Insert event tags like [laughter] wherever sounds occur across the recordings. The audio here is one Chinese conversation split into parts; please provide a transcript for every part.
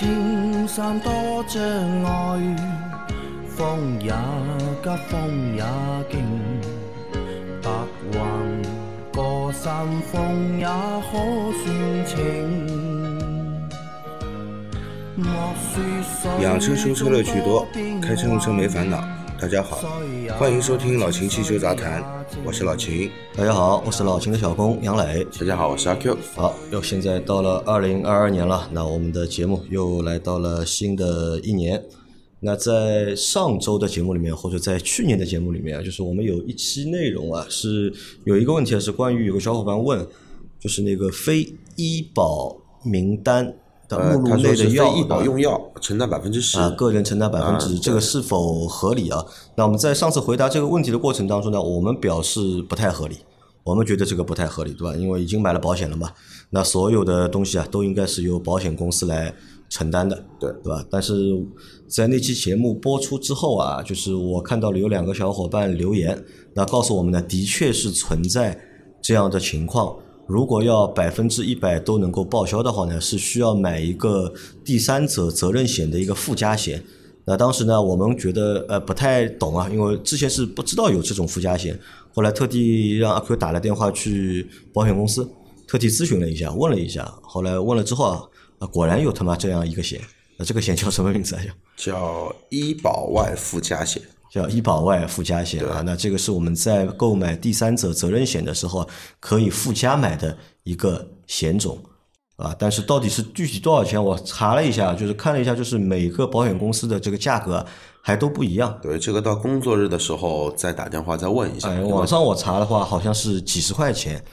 青山多障碍，风也急，风也劲，白云过山峰也可算情。养车修车乐趣多，开车用车没烦恼。大家好，欢迎收听老秦汽修杂谈，我是老秦。大家好，我是老秦的小工杨磊。大家好，我是阿 Q。好，又现在到了二零二二年了，那我们的节目又来到了新的一年。那在上周的节目里面，或者在去年的节目里面啊，就是我们有一期内容啊，是有一个问题是关于有个小伙伴问，就是那个非医保名单。目录内的药，医保用药承担百分之十啊，个人承担百分之十，这个是否合理啊？那我们在上次回答这个问题的过程当中呢，我们表示不太合理，我们觉得这个不太合理，对吧？因为已经买了保险了嘛，那所有的东西啊，都应该是由保险公司来承担的，对对吧？但是在那期节目播出之后啊，就是我看到了有两个小伙伴留言，那告诉我们呢，的确是存在这样的情况。如果要百分之一百都能够报销的话呢，是需要买一个第三者责任险的一个附加险。那当时呢，我们觉得呃不太懂啊，因为之前是不知道有这种附加险。后来特地让阿 Q 打了电话去保险公司，特地咨询了一下，问了一下。后来问了之后啊，果然有他妈这样一个险。那这个险叫什么名字啊？叫医保外附加险。叫医保外附加险啊，那这个是我们在购买第三者责任险的时候可以附加买的一个险种啊。但是到底是具体多少钱，我查了一下，就是看了一下，就是每个保险公司的这个价格还都不一样。对，这个到工作日的时候再打电话再问一下。网上我查的话，好像是几十块钱。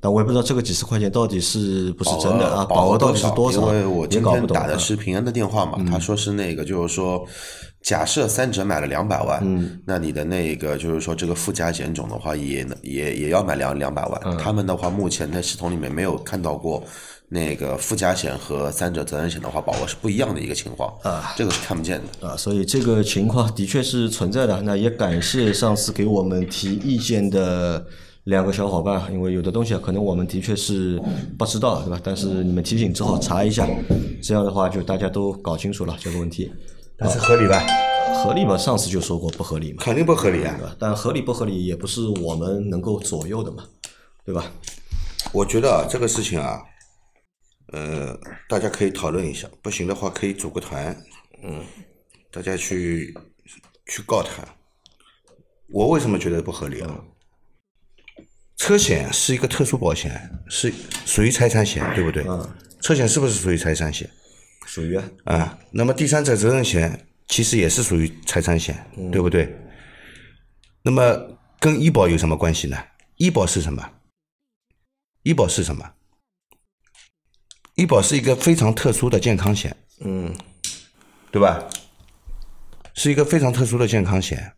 但我也不知道这个几十块钱到底是不是真的啊？保额到底是多少？因为我今天打的是平安的电话嘛，他说是那个，就是说，假设三者买了两百万，那你的那个就是说这个附加险种的话，也也也要买两两百万。他们的话，目前在系统里面没有看到过那个附加险和三者责任险的话，保额是不一样的一个情况啊，这个是看不见的啊。所以这个情况的确是存在的。那也感谢上次给我们提意见的。两个小伙伴，因为有的东西可能我们的确是不知道，对吧？但是你们提醒之后查一下，这样的话就大家都搞清楚了这个问题。但是合理吧？合理嘛？上次就说过不合理嘛？肯定不合理啊！但合理不合理也不是我们能够左右的嘛，对吧？我觉得啊，这个事情啊，呃，大家可以讨论一下，不行的话可以组个团，嗯，大家去去告他。我为什么觉得不合理啊？车险是一个特殊保险，是属于财产险，对不对？嗯。车险是不是属于财产险？属于啊。啊，那么第三者责任险其实也是属于财产险，对不对？那么跟医保有什么关系呢？医保是什么？医保是什么？医保是一个非常特殊的健康险，嗯，对吧？是一个非常特殊的健康险。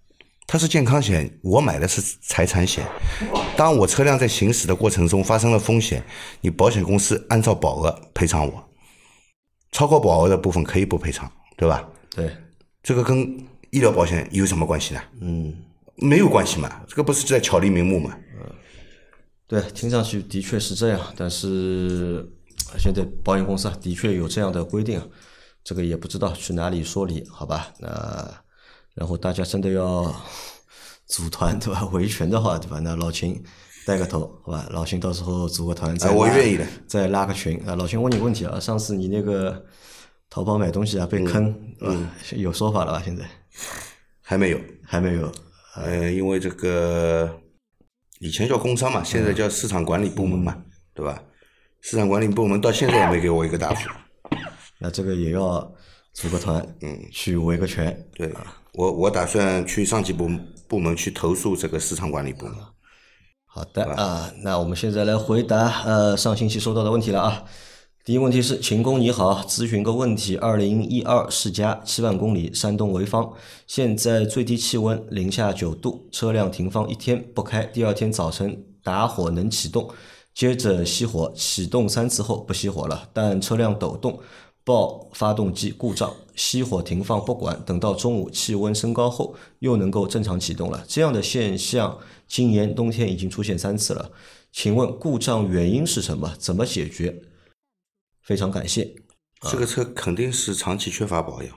它是健康险，我买的是财产险。当我车辆在行驶的过程中发生了风险，你保险公司按照保额赔偿我，超过保额的部分可以不赔偿，对吧？对，这个跟医疗保险有什么关系呢？嗯，没有关系嘛，这个不是在巧立名目嘛？嗯，对，听上去的确是这样，但是现在保险公司的确有这样的规定，这个也不知道去哪里说理，好吧？那。然后大家真的要组团对吧？维权的话对吧？那老秦带个头好吧？老秦到时候组个团，再我愿意的，再拉个群啊！老秦问你个问题啊，上次你那个淘宝买东西啊被坑，嗯，有说法了吧？现在还没有，还没有。呃，因为这个以前叫工商嘛，现在叫市场管理部门嘛，对吧？市场管理部门到现在也没给我一个答复。那这个也要组个团，嗯，去维个权，对啊。我我打算去上级部部门去投诉这个市场管理部门。好的啊，那我们现在来回答呃上星期收到的问题了啊。第一个问题是秦工你好，咨询个问题：二零一二世嘉七万公里，山东潍坊，现在最低气温零下九度，车辆停放一天不开，第二天早晨打火能启动，接着熄火，启动三次后不熄火了，但车辆抖动。报发动机故障，熄火停放不管，等到中午气温升高后又能够正常启动了。这样的现象今年冬天已经出现三次了。请问故障原因是什么？怎么解决？非常感谢。这个车肯定是长期缺乏保养，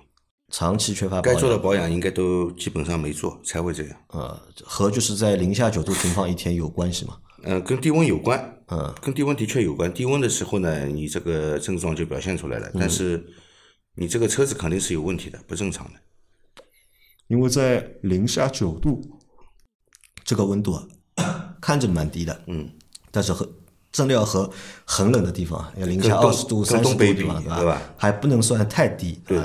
长期缺乏保养，该做的保养应该都基本上没做，才会这样。呃，和就是在零下九度停放一天有关系吗？嗯，跟低温有关，嗯，跟低温的确有关。低温的时候呢，你这个症状就表现出来了，但是你这个车子肯定是有问题的，不正常的。因为在零下九度这个温度啊，看着蛮低的，嗯，但是和真的要和很冷的地方，要零下二十度、跟三十度地方，对吧？还不能算太低，对。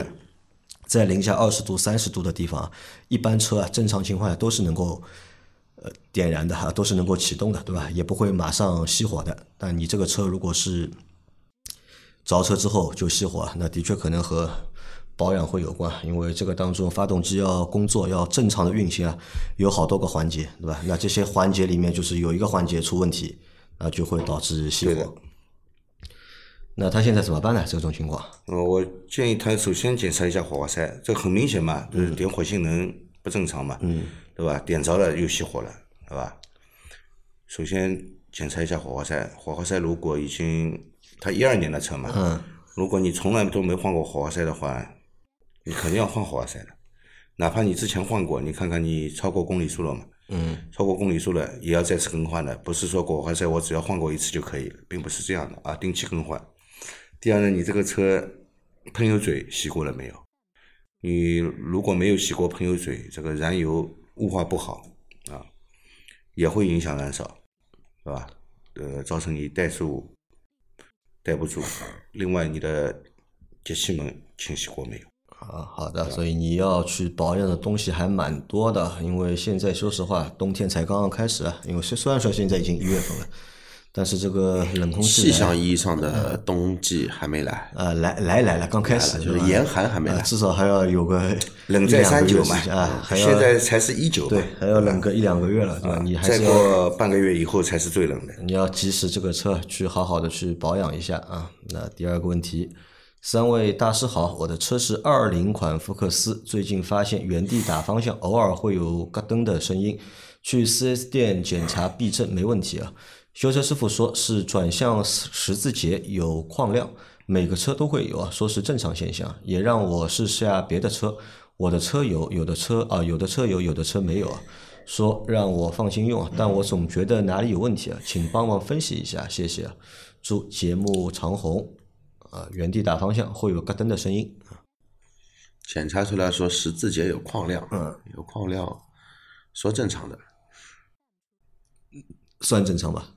在零下二十度、三十度的地方，一般车啊，正常情况下都是能够呃点燃的哈，都是能够启动的，对吧？也不会马上熄火的。但你这个车如果是着车之后就熄火，那的确可能和保养会有关，因为这个当中发动机要工作要正常的运行啊，有好多个环节，对吧？那这些环节里面就是有一个环节出问题，那就会导致熄火。那他现在怎么办呢？这种情况，呃，我建议他首先检查一下火花塞，这很明显嘛，就是点火性能不正常嘛，嗯，对吧？点着了又熄火了，对吧？首先检查一下火花塞，火花塞如果已经它一二年的车嘛，嗯，如果你从来都没换过火花塞的话，你肯定要换火花塞的，哪怕你之前换过，你看看你超过公里数了嘛，嗯，超过公里数了也要再次更换的，不是说火花塞我只要换过一次就可以了，并不是这样的啊，定期更换。第二呢，你这个车喷油嘴洗过了没有？你如果没有洗过喷油嘴，这个燃油雾化不好啊，也会影响燃烧，是吧？呃，造成你怠速怠不住。另外，你的节气门清洗过没有？啊，好的，所以你要去保养的东西还蛮多的，因为现在说实话，冬天才刚刚开始啊。因为虽虽然说现在已经一月份了，但是这个冷空气气象意义上的冬季还没来，呃来来来了，刚开始就是严寒还没来呃至少还要有个 [laughs] 冷在三九嘛啊，还要现在才是一九对，还要冷个一两个月了，对吧？你还再过半个月以后才是最冷的。你要及时这个车去好好的去保养一下啊。那第二个问题，三位大师好，我的车是二零款福克斯，最近发现原地打方向偶尔会有咯噔的声音，去 4S 店检查避震没问题啊。修车师傅说是转向十字节有矿量，每个车都会有啊，说是正常现象，也让我试下别的车，我的车有，有的车啊，有的车有，有的车没有啊。说让我放心用啊，但我总觉得哪里有问题啊，请帮忙分析一下，谢谢。祝节目长红。啊，原地打方向会有咯噔的声音，检查出来说十字节有矿量，嗯，有矿量，说正常的，算正常吧？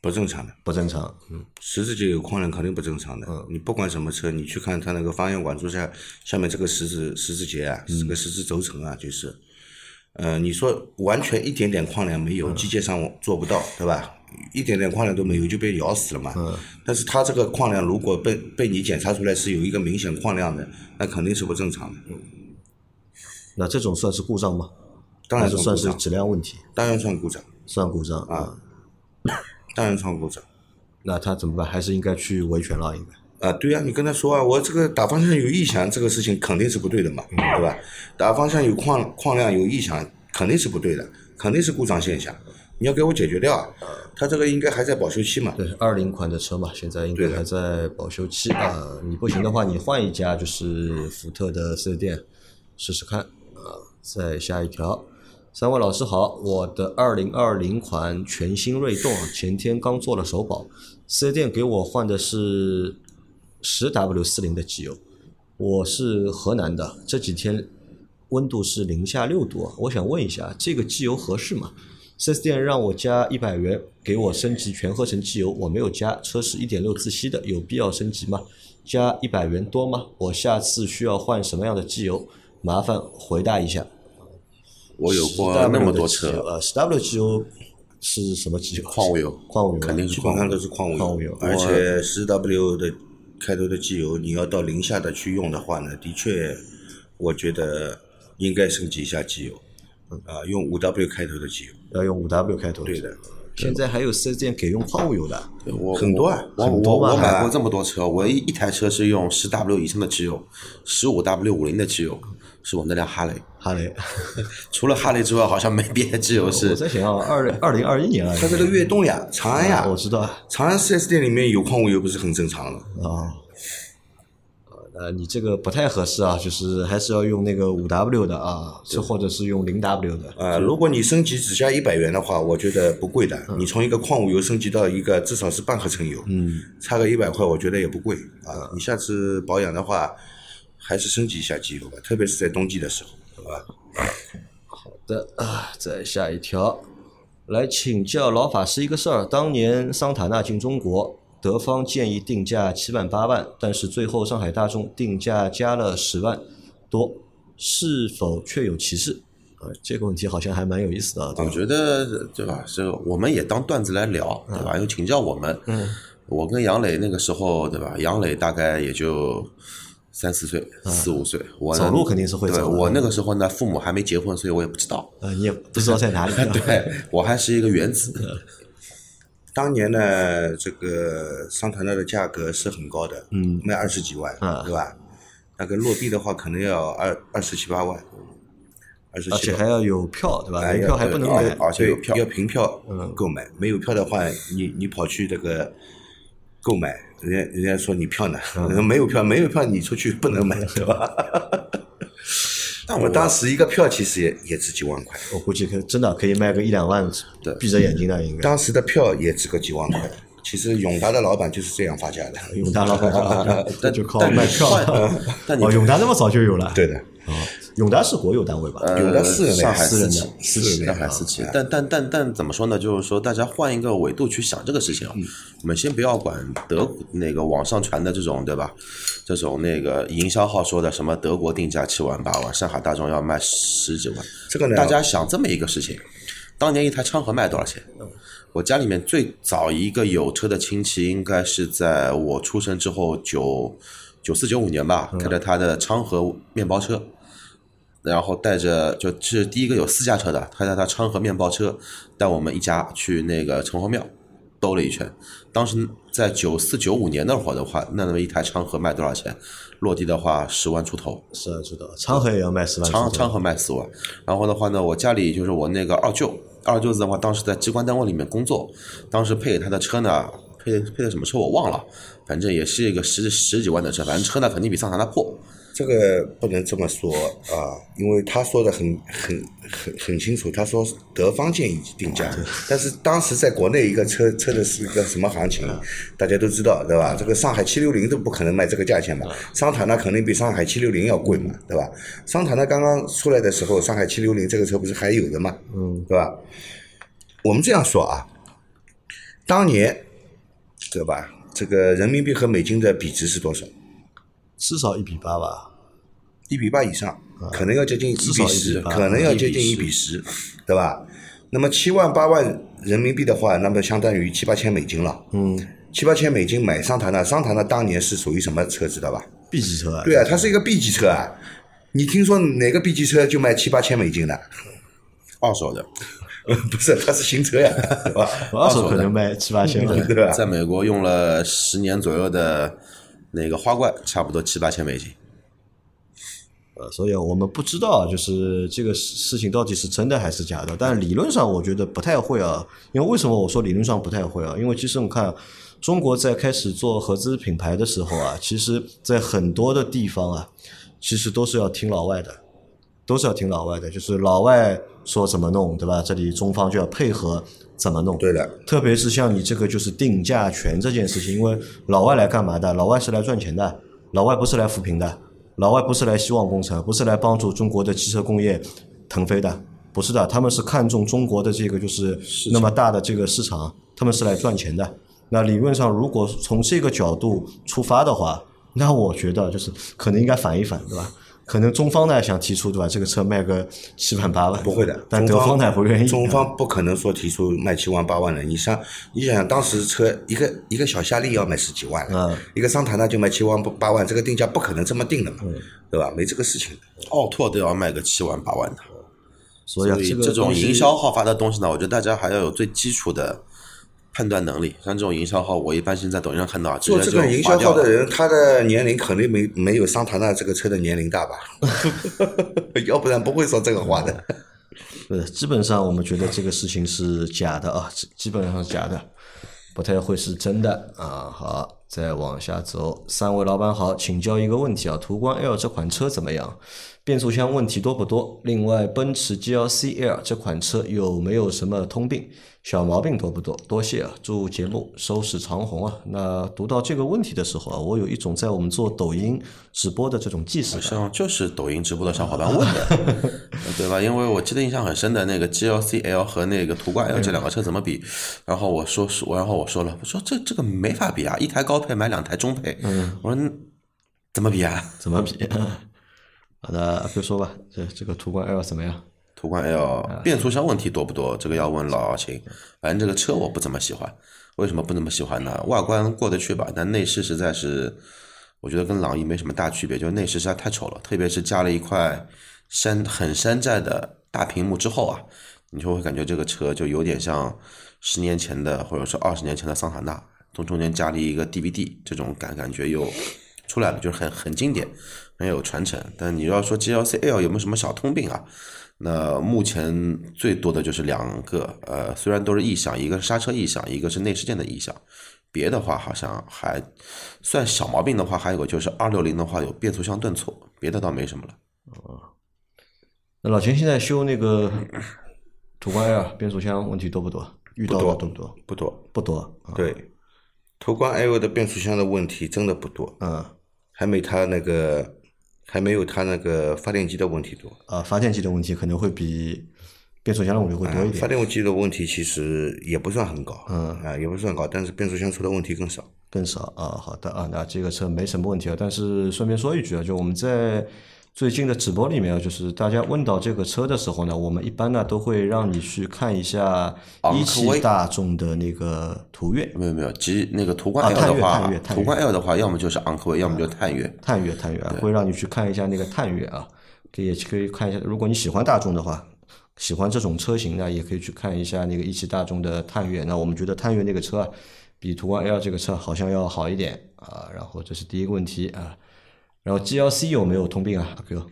不正常的，不正常，嗯，十字节有矿量肯定不正常的。嗯你不管什么车，你去看它那个方向管柱下下面这个十字十字节啊，这个十字轴承啊，就是，呃，你说完全一点点矿量没有，机械上做不到，对吧？一点点矿量都没有就被咬死了嘛。嗯但是它这个矿量如果被被你检查出来是有一个明显矿量的，那肯定是不正常的。那这种算是故障吗？当然算是，质量问题？当然算故障，算故障啊？当然算故障。那他怎么办？还是应该去维权了，应该。啊，对呀、你跟他说啊，我这个打方向有异响，这个事情肯定是不对的嘛，对吧？打方向有矿矿量有异响，肯定是不对的，肯定是故障现象，你要给我解决掉啊。他这个应该还在保修期嘛，对，二零款的车嘛，现在应该还在保修期啊。你不行的话，你换一家就是福特的四 S 店试试看啊。再下一条，三位老师好，我的二零二零款全新锐动，前天刚做了首保，四 S 店给我换的是十 W 四零的机油，我是河南的，这几天温度是零下六度啊，我想问一下，这个机油合适吗？4 S 店让我加一百元，给我升级全合成机油，我没有加，车是一点六自吸的，有必要升级吗？加一百元多吗？我下次需要换什么样的机油？麻烦回答一下。我有过那么多车，呃，十 W 机油是什么机油？矿物油矿物油肯定是基本上都是矿物油，矿物油而且十 W 的开头的机油，你要到零下的去用的话呢，的确，我觉得应该升级一下机油，啊，用五 W 开头的机油，要用五 W 开头。对的。现在还有四 S 店给用矿物油的，我很多啊我很多吗我我买过这么多车，我一一台车是用十 W 以上的机油，十五 W 五零的机油，是我那辆哈雷。哈雷。[laughs] 除了哈雷之外，好像没别的机油是我。在想啊，二二零二一年啊，它这个悦动呀，长安呀，我知道啊。长安四 S 店里面有矿物油不是很正常的？啊，呃，你这个不太合适啊，就是还是要用那个五 W 的啊，这或者是用零 W 的。啊，如果你升级只加一百元的话，我觉得不贵的。嗯你从一个矿物油升级到一个至少是半合成油，嗯，差个一百块，我觉得也不贵啊。你下次保养的话，还是升级一下机油吧，特别是在冬季的时候，好吧？好的啊，再下一条，来请教老法师一个事儿。当年桑塔纳进中国，德方建议定价七万八万，但是最后上海大众定价加了十万多，是否确有其事？啊，这个问题好像还蛮有意思的啊。我觉得对吧？这个我们也当段子来聊，对吧？又请教我们。嗯。我跟杨磊那个时候，对吧？杨磊大概也就三四岁、四五岁。我走路肯定是会走我那个时候呢，父母还没结婚，所以我也不知道。呃，你也不知道在哪里。[laughs] 对我还是一个原子。[laughs] 当年呢，这个桑塔纳的价格是很高的，嗯卖二十几万，嗯对吧？那个落地的话，可能要二二十七八万，二十七而且还要有票，对吧？哎没票还不能买。而且有票要凭票嗯购买，没有票的话，你你跑去这个购买，人家人家说你票呢，[laughs] 没有票，没有票你出去不能买，对吧？[laughs] 但我当时一个票其实也也值几万块，我估计可真的可以卖个一两万，对闭着眼睛的应该。当时的票也值个几万块。其实永达的老板就是这样发家的，永达老板就 [laughs] 但就靠卖票。但你哦，永达那么早就有了。对的。哦，永达是国有单位吧？呃有的私人上海私人的私企上海私企。但但但但怎么说呢？就是说，大家换一个维度去想这个事情啊。我们先不要管德那个网上传的这种，对吧？这种那个营销号说的什么德国定价七万八万，上海大众要卖十几万。这个呢大家想这么一个事情，当年一台昌河卖多少钱？我家里面最早一个有车的亲戚，应该是在我出生之后九九四九五年吧，开着他的昌河面包车，然后带着就是第一个有私家车的，开着他昌河面包车，带我们一家去那个城隍庙兜了一圈。当时在九四九五年那会儿的话，那那么一台昌河卖多少钱？落地的话十万出头。十万出头。昌河也要卖十万。昌昌河卖四万，然后的话呢，我家里就是我那个二舅，二舅子的话，当时在机关单位里面工作，当时配给他的车呢，配配的什么车我忘了，反正也是一个十十几万的车，反正车呢肯定比桑塔纳破。这个不能这么说啊，因为他说的很很很很清楚，他说德方建议定价，但是当时在国内一个车车的是一个什么行情，大家都知道对吧？这个上海七六零都不可能卖这个价钱嘛，桑塔纳肯定比上海七六零要贵嘛，对吧？桑塔纳刚刚出来的时候，上海七六零这个车不是还有的嘛，嗯，对吧？我们这样说啊，当年对吧？这个人民币和美金的比值是多少？至少一比八吧。一比八以上，可能要接近一比十，可能要接近1一比十，对吧？那么七万八万人民币的话，那么相当于七八千美金了。嗯七八千美金买桑塔纳，桑塔纳当年是属于什么车知道吧？，B 级车啊。对啊，它是一个 B 级车啊。你听说哪个 B 级车就卖七八千美金的？二手的，[laughs] 不是，它是新车呀，对吧？[laughs] 二手可能卖七八千了。对吧？在美国用了十年左右的那个花冠，差不多七八千美金。呃，所以我们不知道，就是这个事事情到底是真的还是假的。但理论上，我觉得不太会啊。因为为什么我说理论上不太会啊？因为其实我看中国在开始做合资品牌的时候啊，其实在很多的地方啊，其实都是要听老外的，都是要听老外的。就是老外说怎么弄，对吧？这里中方就要配合怎么弄。对的，特别是像你这个就是定价权这件事情，因为老外来干嘛的？老外是来赚钱的，老外不是来扶贫的，老外不是来希望工程，不是来帮助中国的汽车工业腾飞的，不是的，他们是看中中国的这个就是那么大的这个市场，他们是来赚钱的。那理论上，如果从这个角度出发的话，那我觉得就是可能应该反一反，对吧？可能中方呢想提出，对吧？这个车卖个七万八万，不会的，但德方呢不愿意。中方不可能说提出卖七万八万的。你想，你想想当时车一个一个小夏利要卖十几万，嗯一个桑塔纳就卖七万八万，这个定价不可能这么定的嘛，对吧？没这个事情。奥拓都要卖个七万八万的，所以这种营销号发的东西呢，我觉得大家还要有最基础的判断能力。像这种营销号，我一般性在抖音上看到做接就这种营销号的人，他的年龄肯定没没有桑塔纳这个车的年龄大吧？[laughs] 要不然不会说这个话的。[laughs] 呃，基本上我们觉得这个事情是假的啊，基基本上是假的，不太会是真的啊。好，再往下走，三位老板好，请教一个问题啊，途观 L 这款车怎么样？变速箱问题多不多？另外，奔驰 GLC L 这款车有没有什么通病？小毛病多不多？多谢啊！祝节目收视长虹啊！那读到这个问题的时候啊，我有一种在我们做抖音直播的这种既视感。像就是抖音直播的小伙伴问的，[laughs] 对吧？因为我记得印象很深的那个 GLC L 和那个途观 L 这两个车怎么比？然后我说是，然后我说了，我说这这个没法比啊，一台高配买两台中配，我说怎么比啊？[laughs] 怎么比？好的，阿 Q 说吧，这这个途观 L 怎么样？途观 L 变速箱问题多不多？这个要问老秦。反正这个车我不怎么喜欢，为什么不那么喜欢呢？外观过得去吧，但内饰实在是，我觉得跟朗逸没什么大区别，就内饰实在太丑了。特别是加了一块山很山寨的大屏幕之后啊，你就会感觉这个车就有点像十年前的或者说二十年前的桑塔纳，从中间加了一个 DVD，这种感感觉又出来了，就是很很经典，很有传承。但你要说 GLC L 有没有什么小通病啊？那目前最多的就是两个，呃，虽然都是异响，一个是刹车异响，一个是内饰件的异响，别的话好像还算小毛病的话，还有个就是二六零的话有变速箱顿挫，别的倒没什么了。哦，那老秦现在修那个途观 L 变速箱问题多不多？遇到的多不多？不多，不多。对，途观 L 的变速箱的问题真的不多，嗯，还没它那个。还没有它那个发电机的问题多啊，发电机的问题可能会比变速箱的问题会多一点。发电机的问题其实也不算很高，嗯啊，也不算高，但是变速箱出的问题更少，更少啊。好的啊，那这个车没什么问题啊。但是顺便说一句啊，就我们在。最近的直播里面啊，就是大家问到这个车的时候呢，我们一般呢都会让你去看一下一汽大众的那个途岳。没有没有，即那个途观 L 的话，途观 L 的话，要么就是昂科威，要么就探岳。探岳，探岳啊，会让你去看一下那个探岳啊，可以可以看一下。如果你喜欢大众的话，喜欢这种车型呢，也可以去看一下那个一汽大众的探岳。那我们觉得探岳那个车啊比途观 L 这个车好像要好一点啊。然后这是第一个问题啊。然后 GLC 有没有通病啊？阿哥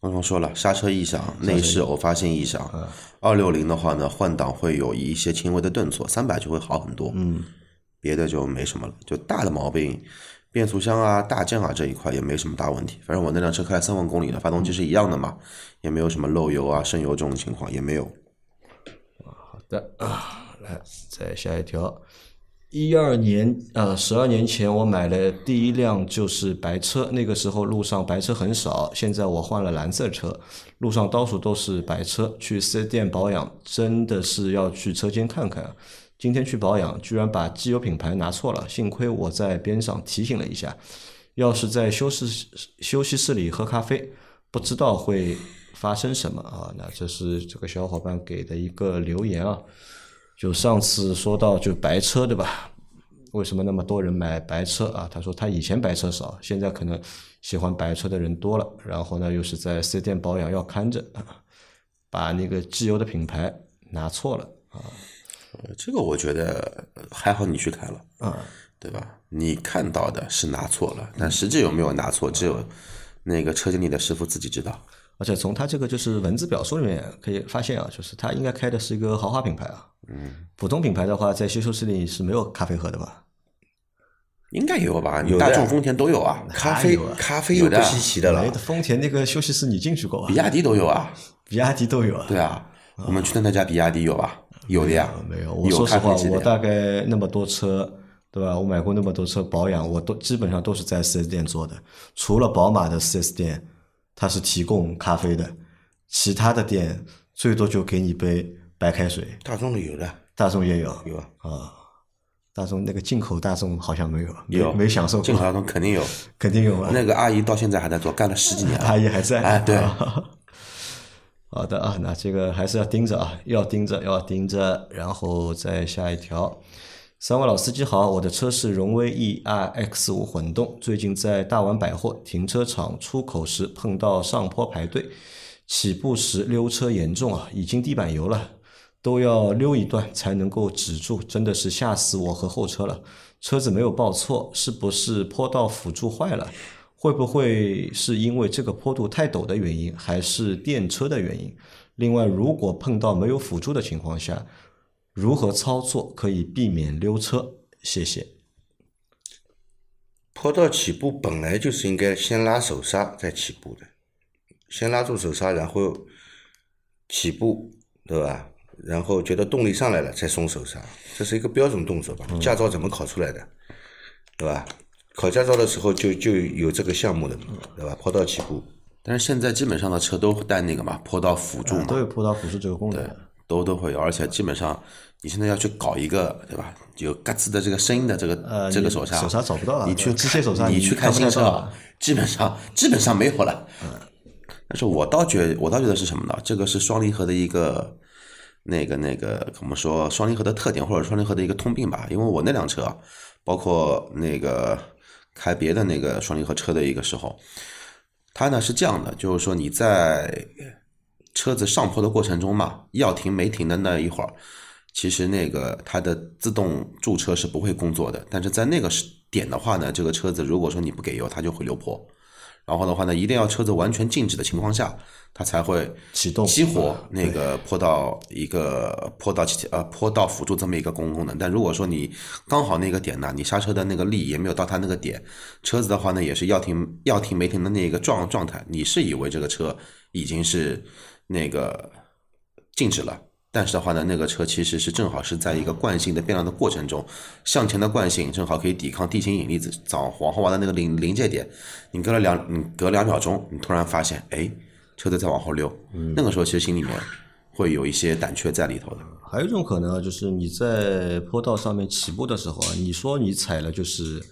刚刚说了，刹车异响，内饰偶发性异响。二六零的话呢，换挡会有一些轻微的顿挫，三百就会好很多。嗯，别的就没什么了，就大的毛病，变速箱啊、大件啊这一块也没什么大问题。反正我那辆车开了三万公里了，发动机是一样的嘛，也没有什么漏油啊、渗油这种情况，也没有。好的啊，来再下一条。一二年，呃，十二年前我买了第一辆就是白车，那个时候路上白车很少。现在我换了蓝色车，路上到处都是白车。去四 S 店保养，真的是要去车间看看。今天去保养，居然把机油品牌拿错了，幸亏我在边上提醒了一下。要是在休息休息室里喝咖啡，不知道会发生什么啊？那这是这个小伙伴给的一个留言啊。就上次说到就白车对吧？为什么那么多人买白车啊？他说他以前白车少，现在可能喜欢白车的人多了。然后呢，又是在四 S 店保养要看着，把那个机油的品牌拿错了啊。这个我觉得还好，你去看了啊，对吧？你看到的是拿错了，但实际有没有拿错，只有那个车间里的师傅自己知道。而且从他这个就是文字表述里面可以发现啊，就是他应该开的是一个豪华品牌啊。嗯，普通品牌的话，在修修室里是没有咖啡喝的吧？应该有吧？有大众、丰田都有啊。咖啡咖啡又不稀奇的了。丰田那个休息室你进去过啊？比亚迪都有啊。比亚迪都有啊。对啊，我们去的那家比亚迪有吧？有的呀。没有，我说实话，我大概那么多车，对吧？我买过那么多车保养，我都基本上都是在四 S 店做的，除了宝马的四 S 店。它是提供咖啡的，其他的店最多就给你杯白开水。大众的有的，大众也有，有啊。大众那个进口大众好像没有，有没享受过？进口大众肯定有，肯定有啊。那个阿姨到现在还在做，干了十几年了。阿姨还在？哎，对。[laughs] 好的啊，那这个还是要盯着啊，要盯着，要盯着，然后再下一条。三位老司机好，我的车是荣威 E R X 五混动，最近在大丸百货停车场出口时碰到上坡排队，起步时溜车严重啊，已经地板油了，都要溜一段才能够止住，真的是吓死我和后车了。车子没有报错，是不是坡道辅助坏了？会不会是因为这个坡度太陡的原因，还是电车的原因？另外，如果碰到没有辅助的情况下，如何操作可以避免溜车？谢谢。坡道起步本来就是应该先拉手刹再起步的，先拉住手刹，然后起步，对吧？然后觉得动力上来了再松手刹，这是一个标准动作吧？驾照怎么考出来的，对吧？考驾照的时候就就有这个项目的，对吧？坡道起步，但是现在基本上的车都带那个嘛，坡道辅助嘛，都有坡道辅助这个功能。都都会有，而且基本上你现在要去搞一个，对吧？有嘎吱的这个声音的这个呃这个手刹，手刹找不到了你去机械手刹你你去看新车啊，基本上基本上没有了。但是我倒觉我倒觉得是什么呢？这个是双离合的一个那个那个我们说双离合的特点，或者双离合的一个通病吧。因为我那辆车，包括那个开别的那个双离合车的一个时候，它呢是这样的，就是说你在车子上坡的过程中嘛，要停没停的那一会儿，其实那个它的自动驻车是不会工作的。但是在那个点的话呢，这个车子如果说你不给油，它就会溜坡。然后的话呢，一定要车子完全静止的情况下，它才会启动激活那个坡道一个坡道起呃坡道辅助这么一个功功能。但如果说你刚好那个点呢，你刹车的那个力也没有到它那个点，车子的话呢也是要停要停没停的那个状状态，你是以为这个车已经是那个静止了。但是的话呢，那个车其实是正好是在一个惯性的变量的过程中，向前的惯性正好可以抵抗地心引力找往后弯的那个临临界点。你隔了两，你隔两秒钟，你突然发现，哎，车子再往后溜，那个时候其实心里面会有一些胆怯在里头的。还有一种可能啊，就是你在坡道上面起步的时候啊，你说你踩了就是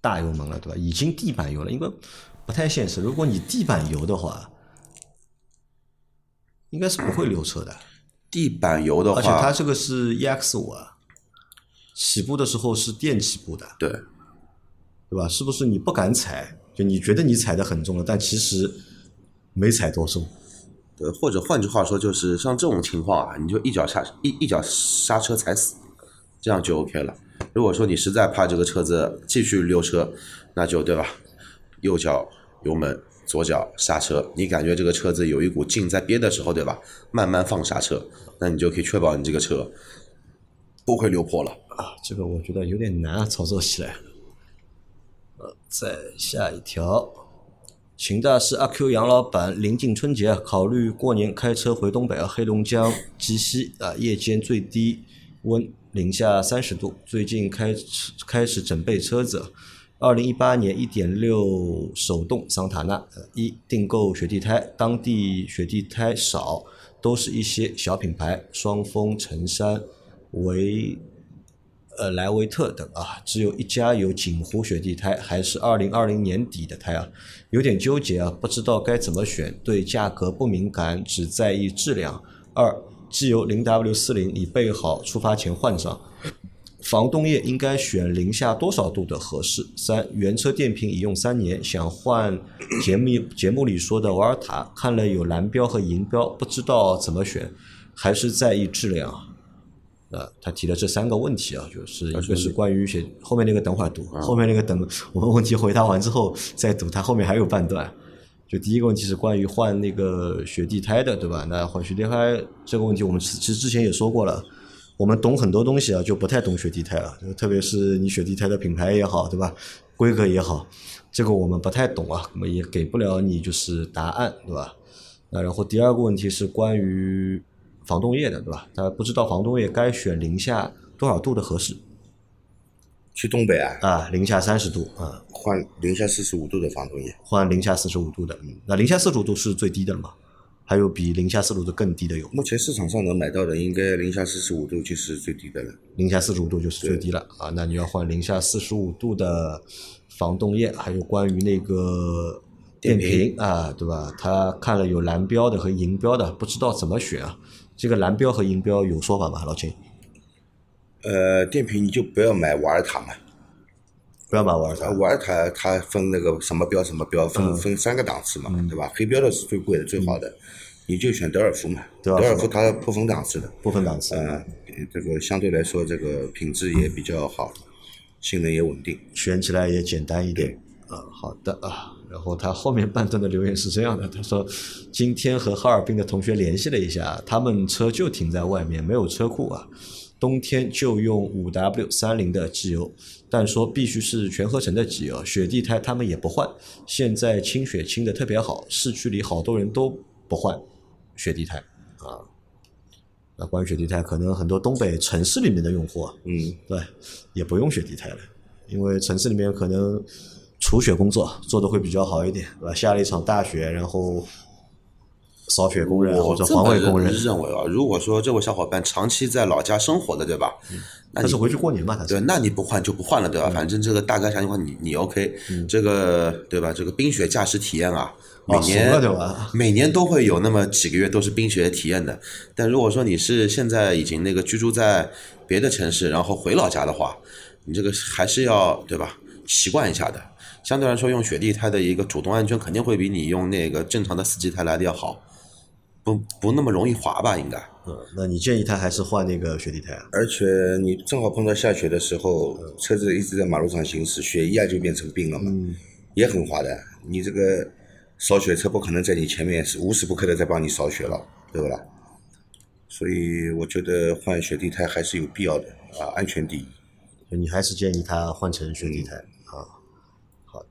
大油门了，对吧？已经地板油了，因为不太现实。如果你地板油的话，应该是不会溜车的。地板油的话而且它，这个是 EX 五啊，起步的时候是电起步的，对，对吧？是不是你不敢踩？就你觉得你踩的很重了，但其实没踩多松。对，或者换句话说，就是像这种情况啊，你就一脚刹一一脚刹车踩死，这样就 OK 了。如果说你实在怕这个车子继续溜车，那就对吧？右脚油门，左脚刹车，你感觉这个车子有一股劲在憋的时候，对吧？慢慢放刹车，那你就可以确保你这个车不会溜坡了。啊，这个我觉得有点难啊，操作起来。呃，再下一条，秦大师阿 Q 杨老板临近春节，考虑过年开车回东北啊，黑龙江鸡西啊，夜间最低温零下三十度，最近开始开始准备车子。二零一八年一点六手动桑塔纳，一订购雪地胎，当地雪地胎少，都是一些小品牌，双峰、成山、维呃莱维特等啊，只有一家有锦湖雪地胎，还是二零二零年底的胎啊，有点纠结啊，不知道该怎么选，对价格不敏感，只在意质量。二，机油零 W 四零已备好，出发前换上。防冻液应该选零下多少度的合适？三，原车电瓶已用三年，想换节目节目里说的瓦尔塔，看了有蓝标和银标，不知道怎么选，还是在意质量。呃，他提的这三个问题啊，就是一个是关于写后面那个等会儿读，后面那个等我们问题回答完之后再读，它后面还有半段。就第一个问题是关于换那个雪地胎的，对吧？那换雪地胎这个问题，我们其其实之前也说过了，我们懂很多东西啊，就不太懂雪地胎了，就特别是你雪地胎的品牌也好，对吧？规格也好，这个我们不太懂啊，我们也给不了你就是答案，对吧？那然后第二个问题是关于防冻液的，对吧？他不知道防冻液该选零下多少度的合适去东北啊，啊？零下三十度啊，换零下四十五度的防冻液，换零下四十五度的。嗯，那零下四十五度是最低的了嘛？还有比零下四十五度更低的有？目前市场上能买到的应该零下四十五度就是最低的了。零下四十五度就是最低了啊，那你要换零下四十五度的防冻液，还有关于那个电电瓶啊，对吧？他看了有蓝标的和银标的，不知道怎么选啊。这个蓝标和银标有说法吗？老秦，呃，电瓶你就不要买瓦尔塔嘛，不要买瓦尔塔。啊，瓦尔塔它分那个什么标什么标，分、分三个档次嘛，对吧？黑标的是最贵的、最好的，你就选德尔福嘛。德尔福。它不分档次的，不分档次。呃，这个相对来说这个品质也比较好，性能也稳定。选起来也简单一点啊。好的啊，然后他后面半段的留言是这样的，他说今天和哈尔滨的同学联系了一下，他们车就停在外面，没有车库啊。冬天就用五 W 三零的机油，但说必须是全合成的机油，雪地胎他们也不换。现在清雪清的特别好，市区里好多人都不换雪地胎啊。那关于雪地胎，可能很多东北城市里面的用户，嗯，对，也不用雪地胎了，因为城市里面可能除雪工作做的会比较好一点，对吧？下了一场大雪，然后扫雪工人或者环卫工人，认为啊，如果说这位小伙伴长期在老家生活的，对吧？那是回去过年嘛？对，那你不换就不换了，对吧？反正这个大概啥情况你你 OK，、这个对吧？这个冰雪驾驶体验啊，每哦年、每年都会有那么几个月都是冰雪体验的。但如果说你是现在已经那个居住在别的城市，然后回老家的话，你这个还是要对吧？习惯一下的。相对来说，用雪地胎的一个主动安全肯定会比你用那个正常的四季胎来的要好，不不那么容易滑吧？应该。嗯，那你建议他还是换那个雪地胎啊？而且你正好碰到下雪的时候，车子一直在马路上行驶，雪一下就变成冰了嘛，也很滑的。你这个扫雪车不可能在你前面是无时不刻的在帮你扫雪了，对不啦？所以我觉得换雪地胎还是有必要的啊，安全第一。你还是建议他换成雪地胎啊？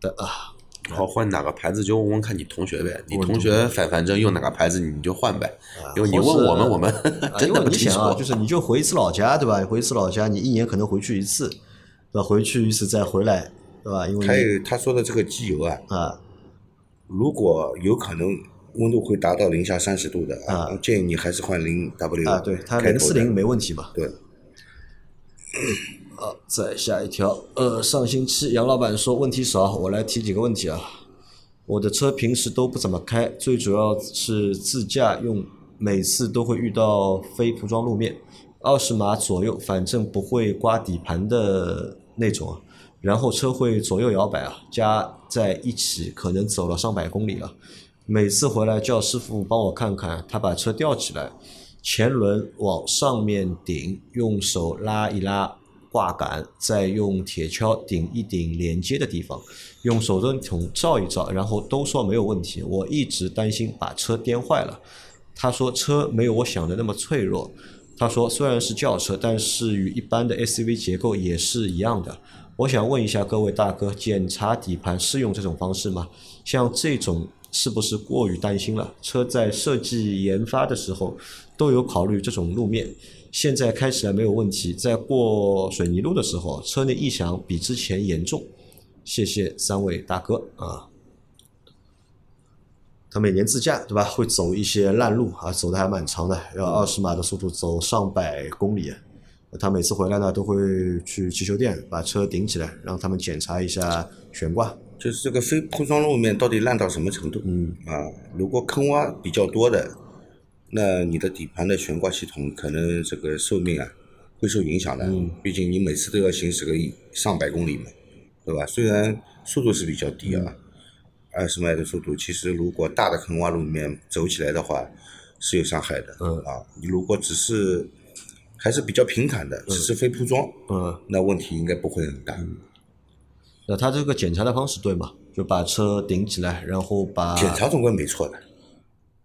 好的啊，然后换哪个牌子就问问看你同学呗，你同学反反正用哪个牌子你就换呗，因为你问我们我们啊 [laughs] 真的不清楚。就是你就回一次老家，对吧？回一次老家，你一年可能回去一次，对吧？回去一次再回来，对吧？因为还有他说的这个机油啊，啊，如果有可能温度会达到零下三十度的啊我建议你还是换零 W 啊，对，它零四零没问题嘛。对。[clears throat] 好，再下一条，呃，上星期杨老板说问题少，我来提几个问题啊。我的车平时都不怎么开，最主要是自驾用，每次都会遇到非铺装路面，二十码左右，反正不会刮底盘的那种。然后车会左右摇摆啊，加在一起可能走了上百公里了。每次回来叫师傅帮我看看，他把车吊起来，前轮往上面顶，用手拉一拉挂杆，再用铁锹顶一顶连接的地方，用手电筒照一照，然后都说没有问题。我一直担心把车颠坏了。他说车没有我想的那么脆弱。他说虽然是轿车，但是与一般的 SUV 结构也是一样的。我想问一下各位大哥，检查底盘是用这种方式吗？像这种是不是过于担心了？车在设计研发的时候都有考虑这种路面，现在开起来没有问题，在过水泥路的时候，车内异响比之前严重。谢谢三位大哥啊！他每年自驾对吧，会走一些烂路啊，走的还蛮长的，要二十码的速度走上百公里。他每次回来呢，都会去汽修店把车顶起来，让他们检查一下悬挂。就是这个非铺装路面到底烂到什么程度？嗯啊，如果坑洼比较多的，那你的底盘的悬挂系统可能这个寿命啊会受影响的。嗯，毕竟你每次都要行驶个一上百公里嘛，对吧？虽然速度是比较低啊，二十迈的速度，其实如果大的坑洼路面走起来的话是有伤害的。嗯啊，你如果只是还是比较平坦的，只是非铺装，嗯，那问题应该不会很大。那他这个检查的方式对吗？就把车顶起来，然后把检查总归没错的。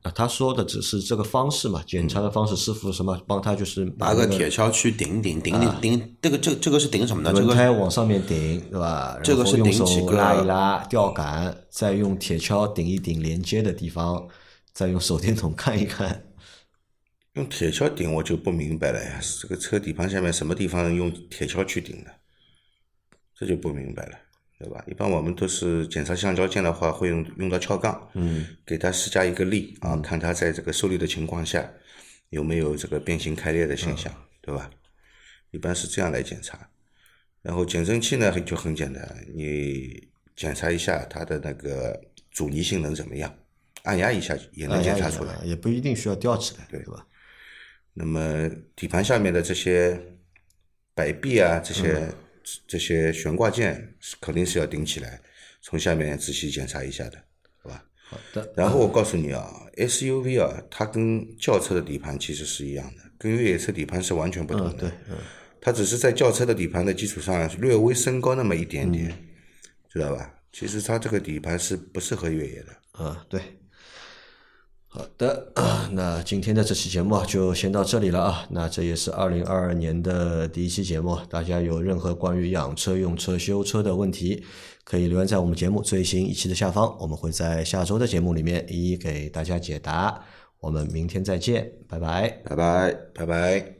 啊，他说的只是这个方式嘛，检查的方式，师傅什么帮他就是拿个铁锹去顶顶顶顶顶，这个这这个是顶什么呢？这轮个胎往上面顶，对吧？这个是顶几个拉一拉吊杆，再用铁锹顶一顶连接的地方，再用手电筒看一看。用铁锹顶我就不明白了呀，这个车底盘下面什么地方用铁锹去顶的，这就不明白了，对吧？一般我们都是检查橡胶件的话，会用用到撬杠，嗯，给它施加一个力啊，看它在这个受力的情况下有没有这个变形开裂的现象，对吧？一般是这样来检查。然后减震器呢就很简单，你检查一下它的那个阻尼性能怎么样，按压一下也能检查出来。也不一定需要吊起来，对吧？那么底盘下面的这些摆臂啊，这些、嗯这些悬挂件肯定是要顶起来，从下面仔细检查一下的，好吧？好的，然后我告诉你啊，SUV 啊，它跟轿车的底盘其实是一样的，跟越野车底盘是完全不同的。嗯，对，嗯，它只是在轿车的底盘的基础上略微升高那么一点点，嗯知道吧？其实它这个底盘是不适合越野的。啊，对。好的，[clears throat] 那今天的这期节目就先到这里了啊。那这也是二零二二年的第一期节目，大家有任何关于养车、用车、修车的问题，可以留言在我们节目最新一期的下方，我们会在下周的节目里面一一给大家解答。我们明天再见，拜拜。拜拜。拜拜。